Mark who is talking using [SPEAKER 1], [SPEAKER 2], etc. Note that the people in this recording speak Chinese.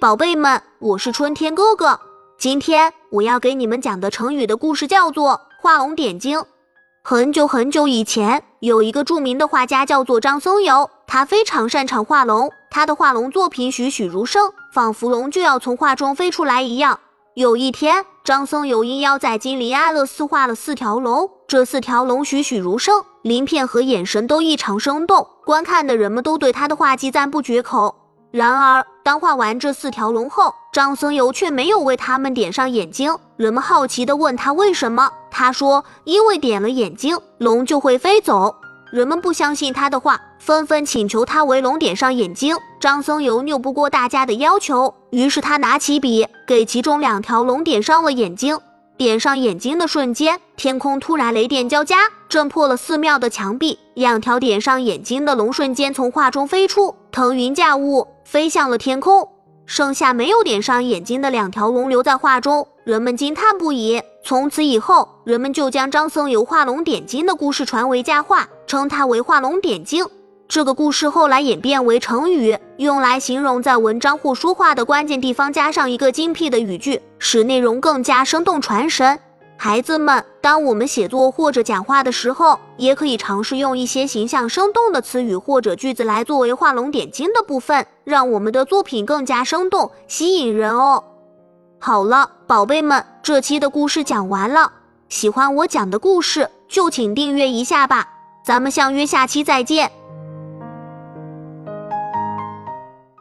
[SPEAKER 1] 宝贝们，我是春天哥哥。今天我要给你们讲的成语的故事叫做“画龙点睛”。很久很久以前，有一个著名的画家叫做张僧繇，他非常擅长画龙，他的画龙作品栩栩如生，仿佛龙就要从画中飞出来一样。有一天，张僧繇应邀在金陵安乐寺画了四条龙，这四条龙栩栩如生，鳞片和眼神都异常生动，观看的人们都对他的画技赞不绝口。然而，当画完这四条龙后，张僧繇却没有为他们点上眼睛。人们好奇地问他为什么，他说：“因为点了眼睛，龙就会飞走。”人们不相信他的话，纷纷请求他为龙点上眼睛。张僧繇拗不过大家的要求，于是他拿起笔，给其中两条龙点上了眼睛。点上眼睛的瞬间，天空突然雷电交加，震破了寺庙的墙壁。两条点上眼睛的龙瞬间从画中飞出，腾云驾雾，飞向了天空。剩下没有点上眼睛的两条龙留在画中，人们惊叹不已。从此以后，人们就将张僧繇画龙点睛的故事传为佳话，称他为画龙点睛。这个故事后来演变为成语，用来形容在文章或说话的关键地方加上一个精辟的语句，使内容更加生动传神。孩子们，当我们写作或者讲话的时候，也可以尝试用一些形象生动的词语或者句子来作为画龙点睛的部分，让我们的作品更加生动、吸引人哦。好了，宝贝们，这期的故事讲完了。喜欢我讲的故事，就请订阅一下吧。咱们相约下期再见。